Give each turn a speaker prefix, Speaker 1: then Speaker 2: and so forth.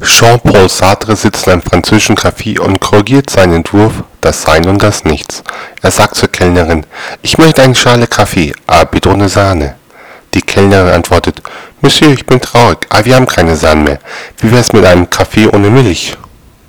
Speaker 1: Jean-Paul Sartre sitzt in einem französischen Café und korrigiert seinen Entwurf Das Sein und das Nichts. Er sagt zur Kellnerin: „ Ich möchte eine Schale Kaffee, aber bitte ohne Sahne. “Die Kellnerin antwortet: „ Monsieur, ich bin traurig, aber wir haben keine Sahne mehr. Wie wär's mit einem Kaffee ohne Milch